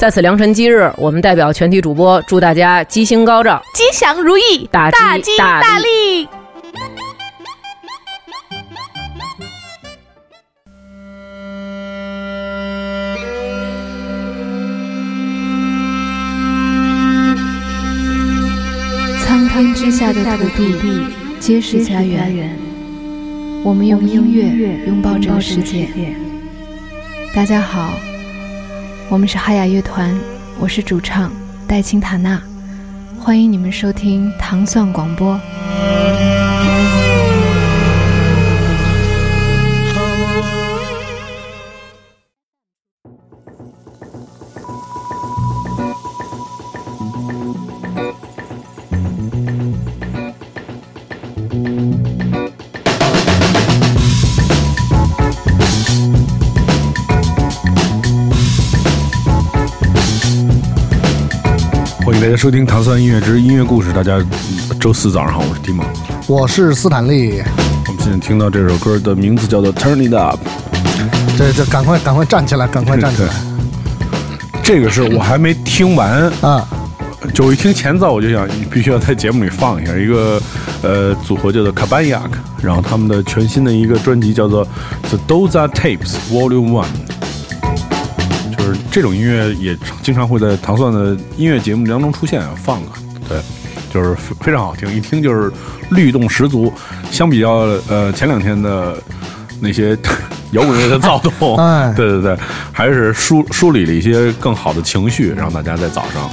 在此良辰吉日，我们代表全体主播祝大家吉星高照、吉祥如意、大吉大利。苍天之下的土地，皆是家园。我们用音乐拥抱这个世界。大家好。我们是哈雅乐团，我是主唱戴青塔娜，欢迎你们收听糖蒜广播。家收听《糖蒜音乐之音乐故事》。大家周四早上好，我是蒂蒙，我是斯坦利。我们现在听到这首歌的名字叫做《Turn It Up》。这这，赶快赶快站起来，赶快站起来！这个是我还没听完啊，就我一听前奏，我就想必须要在节目里放一下一个呃组合叫做 Cabanyak，然后他们的全新的一个专辑叫做《The Doza Tapes Volume One》。这种音乐也经常会在糖蒜的音乐节目当中出现放啊，对，就是非常好听，一听就是律动十足。相比较呃前两天的那些 摇滚乐的躁动，对对对，还是梳梳理了一些更好的情绪，让大家在早上。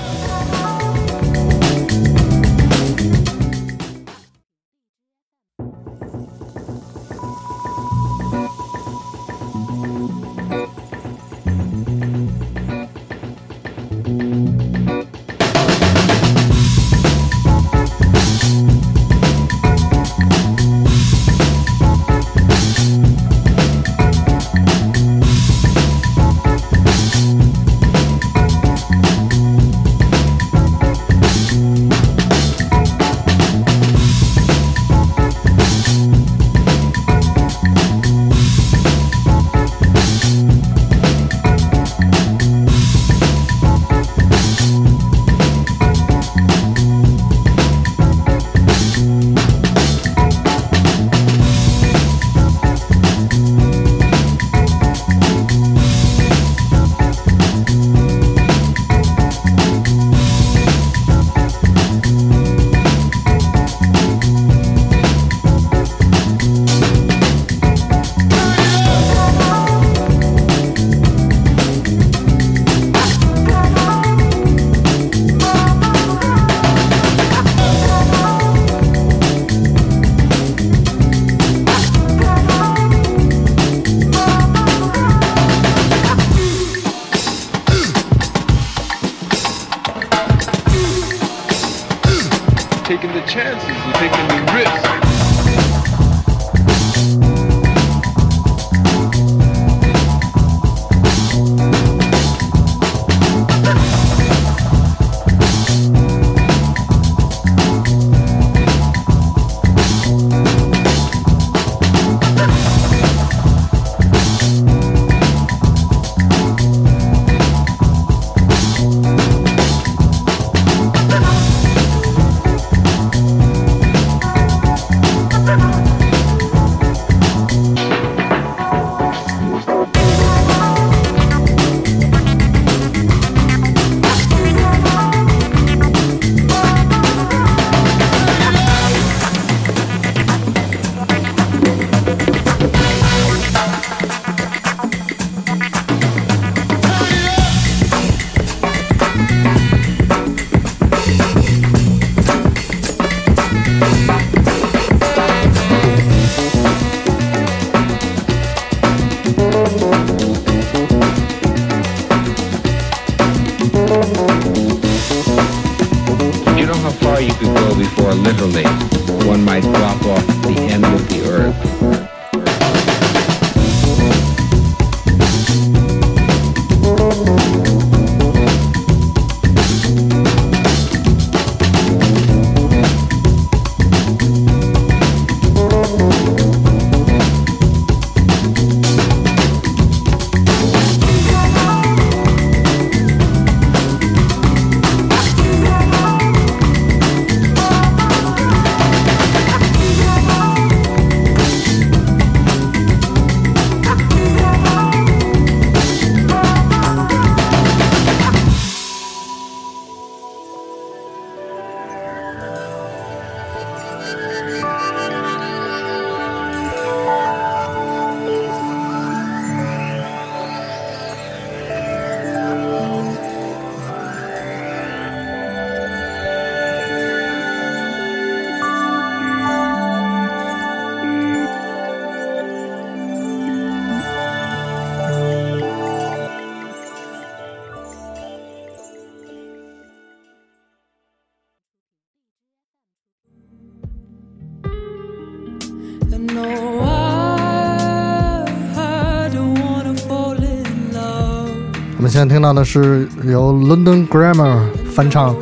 现在听到的是由 London Grammar 翻唱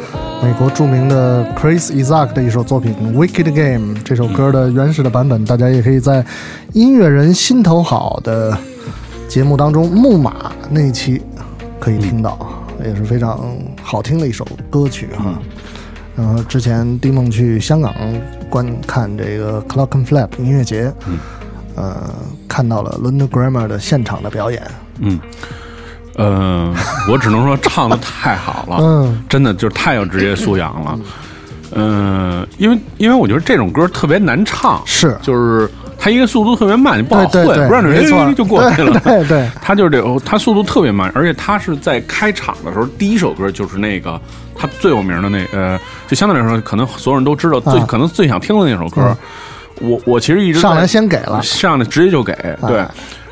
美国著名的 Chris Isaac 的一首作品《Wicked Game》。这首歌的原始的版本，大家也可以在音乐人心头好的节目当中木马那一期可以听到，也是非常好听的一首歌曲哈。然后之前丁梦去香港观看这个 Clock and Flap 音乐节，呃，看到了 London Grammar 的现场的表演，嗯，呃，我只能说唱的太好了，嗯，真的就是太有职业素养了。嗯、因为因为我觉得这种歌特别难唱，是就是它一个速度特别慢，你不好会，对对对，不让你没错哎就过去了。对对对，他就是这个，他速度特别慢，而且他是在开场的时候，第一首歌就是那个他最有名的那呃，就相对来说，可能所有人都知道，最、啊可能最想听的那首歌。我我其实一直上来先给了，上来直接就给，对。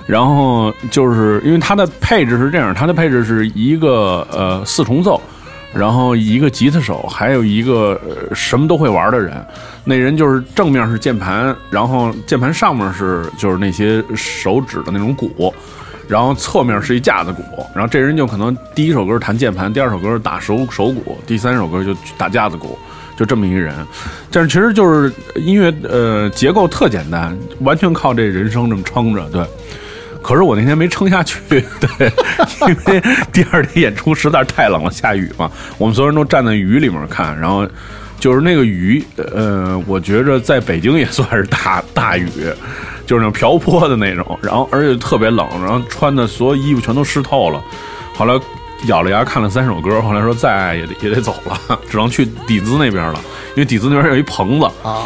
然后就是因为它的配置是这样，它的配置是一个呃四重奏，然后一个吉他手，还有一个、呃、什么都会玩的人。那人就是正面是键盘，然后键盘上面是就是那些手指的那种鼓，然后侧面是一架子鼓，然后这人就可能第一首歌弹键盘，第二首歌打手手鼓，第三首歌就打架子鼓。就这么一个人，但是其实就是音乐呃结构特简单，完全靠这人声这么撑着，对。可是我那天没撑下去，对，因为第二天演出实在太冷了，下雨嘛，我们所有人都站在雨里面看，然后就是那个雨，呃，我觉着在北京也算是大大雨，就是那种瓢泼的那种，然后而且特别冷，然后穿的所有衣服全都湿透了，后来。咬了牙看了三首歌，后来说再爱也得也得走了，只能去底子那边了，因为底子那边有一棚子啊。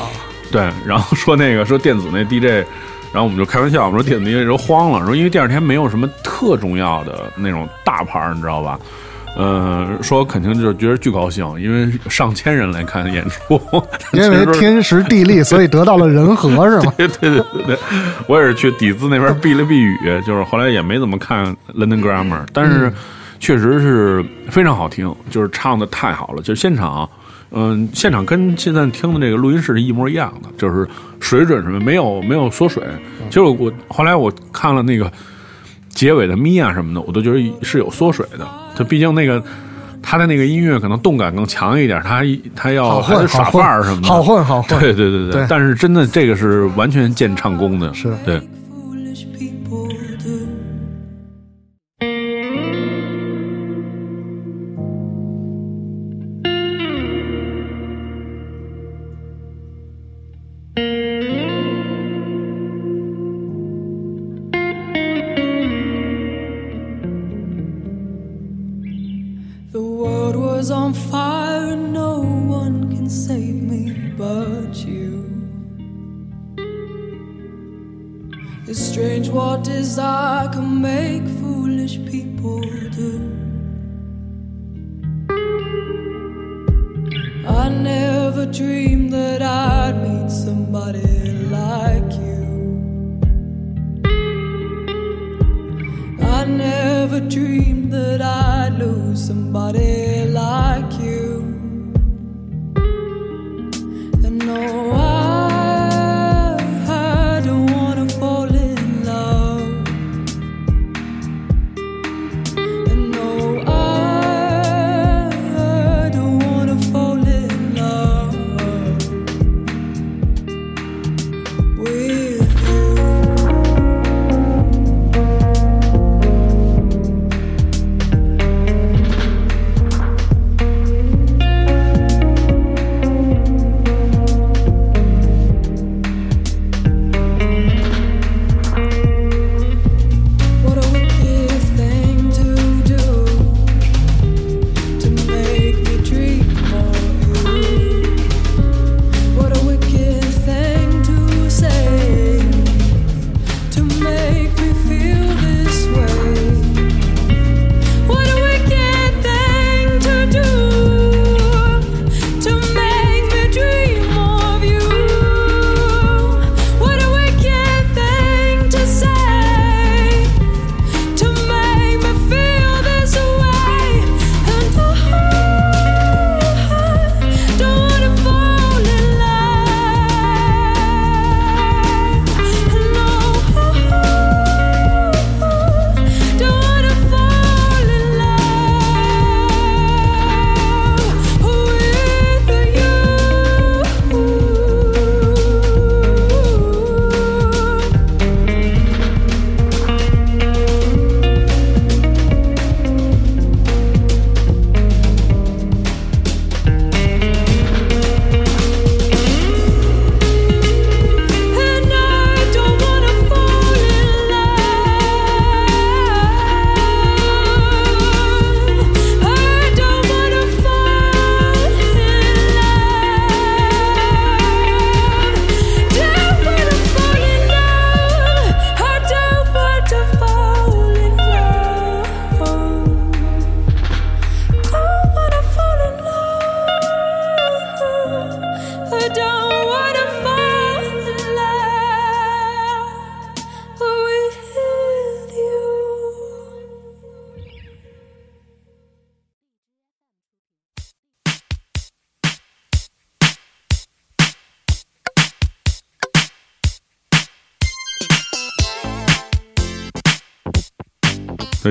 对，然后说那个说电子那 DJ，然后我们就开玩笑，我们说电子 DJ 都慌了，说因为第二天没有什么特重要的那种大牌，你知道吧？呃，说肯定就觉得巨高兴，因为上千人来看演出，因为天时地利，所以得到了人和，是吗？对对对对对，我也是去底子那边避了避雨，就是后来也没怎么看 London Grammar，但是。确实是非常好听，就是唱的太好了，就是现场，嗯，现场跟现在听的这个录音室是一模一样的，就是水准什么没有没有缩水。其实我我后来我看了那个结尾的咪啊什么的，我都觉得是有缩水的。它毕竟那个他的那个音乐可能动感更强一点，他他要还得耍范儿什么的，好混好混。对对对对，但是真的这个是完全见唱功的，是对。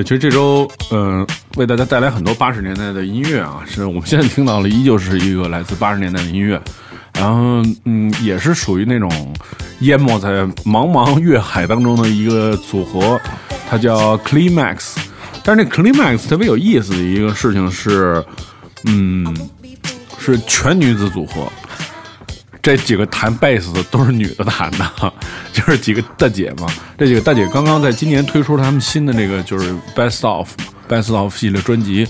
其实这周，嗯、为大家带来很多八十年代的音乐啊，是我们现在听到的，依旧是一个来自八十年代的音乐，然后，嗯，也是属于那种淹没在茫茫乐海当中的一个组合，它叫 Climax。但是那 Climax 特别有意思的一个事情是，嗯，是全女子组合。这几个弹贝斯的都是女的弹的，就是几个大姐嘛。这几个大姐刚刚在今年推出了他们新的那个就是 Best of Best of 系列专辑。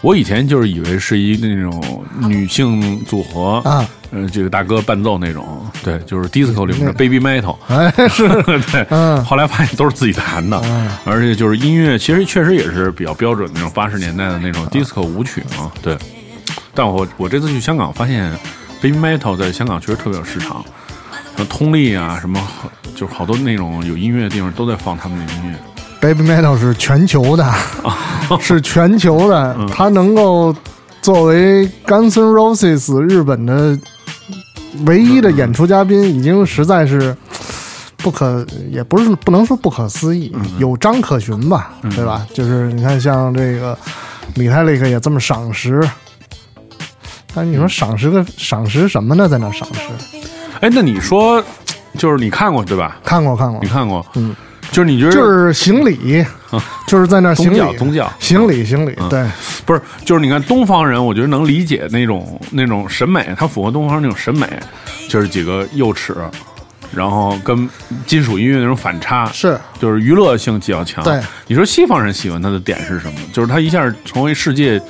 我以前就是以为是一个那种女性组合啊，呃，这个大哥伴奏那种，对，就是 disco 里面的 baby metal，哎，是，对，嗯。后来发现都是自己弹的，而且就是音乐，其实确实也是比较标准的那种八十年代的那种 disco 舞曲嘛，对。但我我这次去香港发现，baby metal 在香港确实特别有市场，像通力啊什么，就是好多那种有音乐的地方都在放他们的音乐。Baby Metal 是全球的，是全球的，它能够作为 Guns N' Roses 日本的唯一的演出嘉宾，已经实在是不可，也不是不能说不可思议，有章可循吧，对吧？就是你看，像这个米泰利克也这么赏识，但是你说赏识个赏识什么呢？在那赏识？哎，那你说，就是你看过对吧？看过看过你，看过，嗯，就是你觉得就是行礼，就是在那儿行宗礼，教宗教行礼行礼，对。不是，就是你看东方人，我觉得能理解那种那种审美，它符合东方人那种审美，就是几个幼齿，然后跟金属音乐那种反差，是就是娱乐性比较强。对，你说西方人喜欢他的点是什么？就是他一下成为世界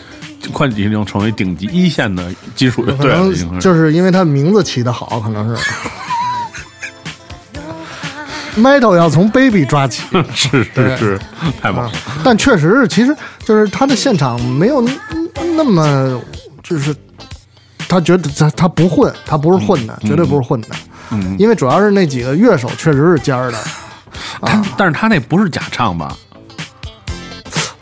快已经成为顶级一线的金属乐可能。就是因为他名字起的好，可能是。Metal 要从 Baby 抓起，是是是，太猛了。但确实是，其实就是他的现场没有那么，就是他觉得他他不混，他不是混的，绝对不是混的，嗯，因为主要是那几个乐手确实是尖儿的，他 但是他那不是假唱吧？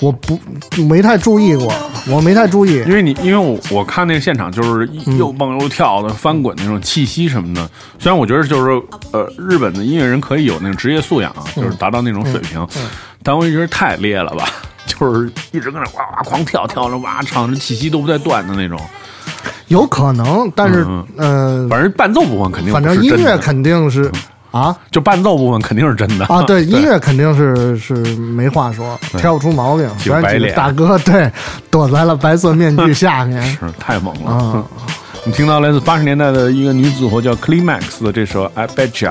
我不没太注意过，我没太注意。因，为你因为我我看那个现场就是又蹦又跳的翻滚那种气息什么的，虽然我觉得就是呃日本的音乐人可以有那种职业素养啊，就是达到那种水平，但我觉得太烈了吧，就是一直跟那哇哇狂跳跳着哇唱，这气息都不带断的那种。有可能，但是嗯呃，反正伴奏部分肯定反正音乐是肯定是啊。就伴奏部分肯定是真的啊，对，音乐肯定是是没话说，挑不出毛病。几虽然几个大哥对躲在了白色面具下面 是太猛了。啊，你听到来自八十年代的一个女组合叫 Climax 的这首《I Betcha》。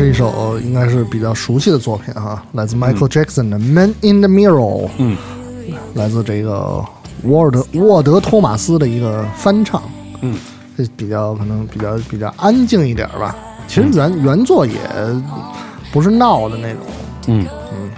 是一首应该是比较熟悉的作品哈，来自 Michael Jackson 的《Man in the Mirror》，嗯，来自这个沃德沃德托马斯的一个翻唱，嗯，这比较可能比较比较安静一点吧。其实原原作也不是闹的那种，嗯。嗯。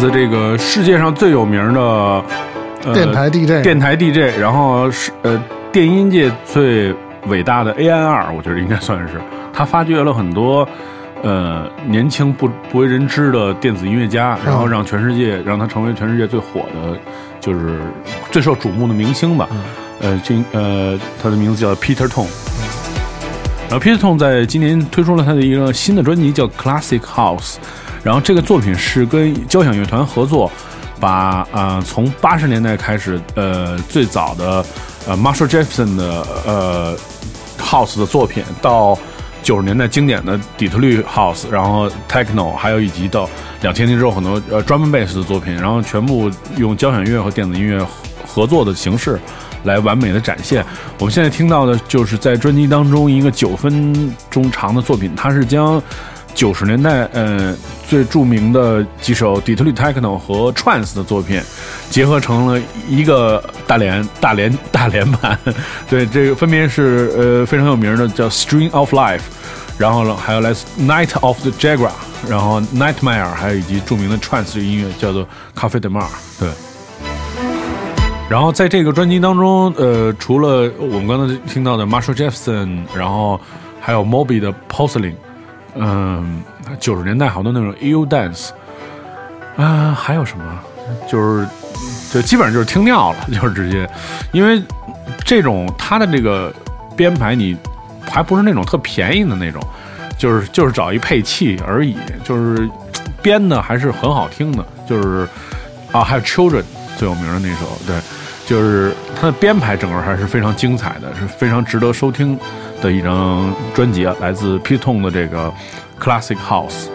自这个世界上最有名的、呃、电台 DJ，电台 DJ，然后是呃电音界最伟大的 ANR，我觉得应该算是他发掘了很多呃年轻不不为人知的电子音乐家，然后让全世界让他成为全世界最火的，就是最受瞩目的明星吧。呃，今呃他的名字叫 Peter Tong。然后 Peter Tong 在今年推出了他的一个新的专辑，叫 Classic House。然后这个作品是跟交响乐团合作，把呃从八十年代开始，呃最早的呃 Marshall Jefferson 的呃 House 的作品，到九十年代经典的底特律 House，然后 Techno，还有以及到两千年之后很多呃 Drum Bass 的作品，然后全部用交响乐和电子音乐合作的形式。来完美的展现。我们现在听到的就是在专辑当中一个九分钟长的作品，它是将九十年代呃最著名的几首底特律 techno 和 trance 的作品结合成了一个大连大连大连版。对，这个分别是呃非常有名的叫 String of Life，然后呢还有来自 Night of the Jaguar，然后 Nightmare，还有以及著名的 trance 音乐叫做 Cafe de Mar。对。然后在这个专辑当中，呃，除了我们刚才听到的 Marshall Jefferson，然后还有 Moby 的 Porcelain，嗯，九十年代好多那种 EU dance，啊，还有什么？就是就基本上就是听尿了，就是直接，因为这种它的这个编排，你还不是那种特便宜的那种，就是就是找一配器而已，就是编的还是很好听的，就是啊，还有 Children 最有名的那首，对。就是它的编排整个还是非常精彩的，是非常值得收听的一张专辑，来自 Peton 的这个 Classic House。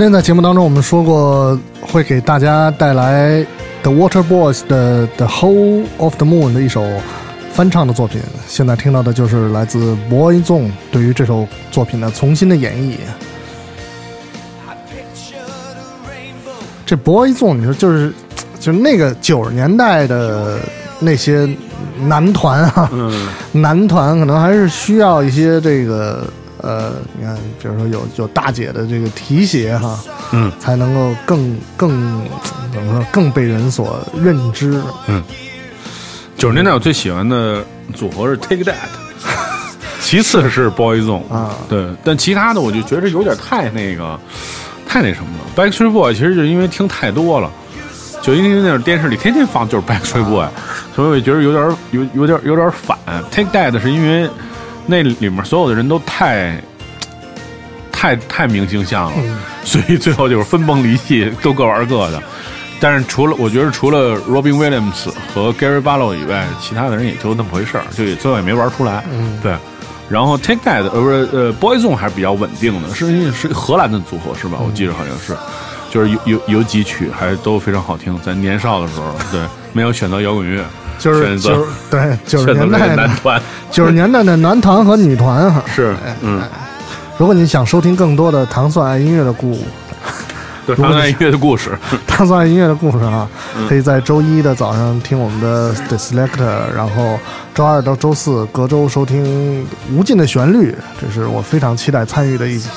天在节目当中我们说过，会给大家带来 The Water Boys 的《The Whole of the Moon》的一首翻唱的作品。现在听到的就是来自 Boyzone 对于这首作品的重新的演绎。这 Boyzone 你说就是就是那个九十年代的那些男团啊，嗯，男团可能还是需要一些这个呃，你看，比如说有有大姐的这个提携哈，嗯，才能够更更怎么说更被人所认知。嗯九十年代我最喜欢的组合是 Take That，其次是 Boyzone 啊对，但其他的我就觉得有点太那个，太那什么了。Backstreet Boy 其实就是因为听太多了，九一年那电视里天天放就是 Backstreet Boy，、所以我觉得有点有有点有点反。Take That 是因为那里面所有的人都太。太太明星相了，所以最后就是分崩离析，都各玩各的。但是除了我觉得除了 Robin Williams 和 Gary Barlow 以外，其他的人也就那么回事儿，就也最后也没玩出来。嗯，对。然后 Take That 呃不是呃 Boyzone 还是比较稳定的，是是荷兰的组合是吧？我记得好像是，就是有有有几曲还都非常好听，在年少的时候，对，没有选择摇滚乐，就是选择就是对九十年代的男团，九十年代的男团和女团哈。是嗯，如果你想收听更多的糖蒜爱音乐的故 对，唐爱音乐的故事，糖蒜爱音乐的故事啊，嗯可以在周一的早上听我们的 The Selector，然后周二到周四隔周收听无尽的旋律，这是我非常期待参与的一期。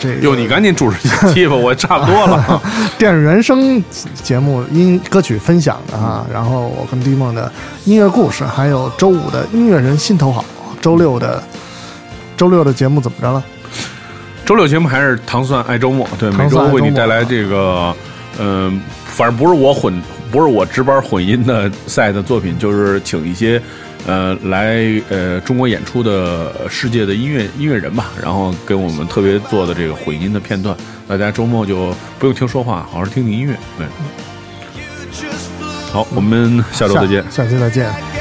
这哟，你赶紧主持一期吧，我差不多了。电影原声节目音歌曲分享的啊，然后我跟迪梦的音乐故事，还有周五的音乐人心头好，周六的周六的节目怎么着了？周六节目还是糖蒜爱周末，对，每周为你带来这个，嗯、反正不是我混，不是我值班混音的赛的作品，就是请一些，呃，来呃中国演出的世界的音乐音乐人吧，然后给我们特别做的这个混音的片段，大家周末就不用听说话，好好听听音乐，对。好，我们下周再见。下期再见。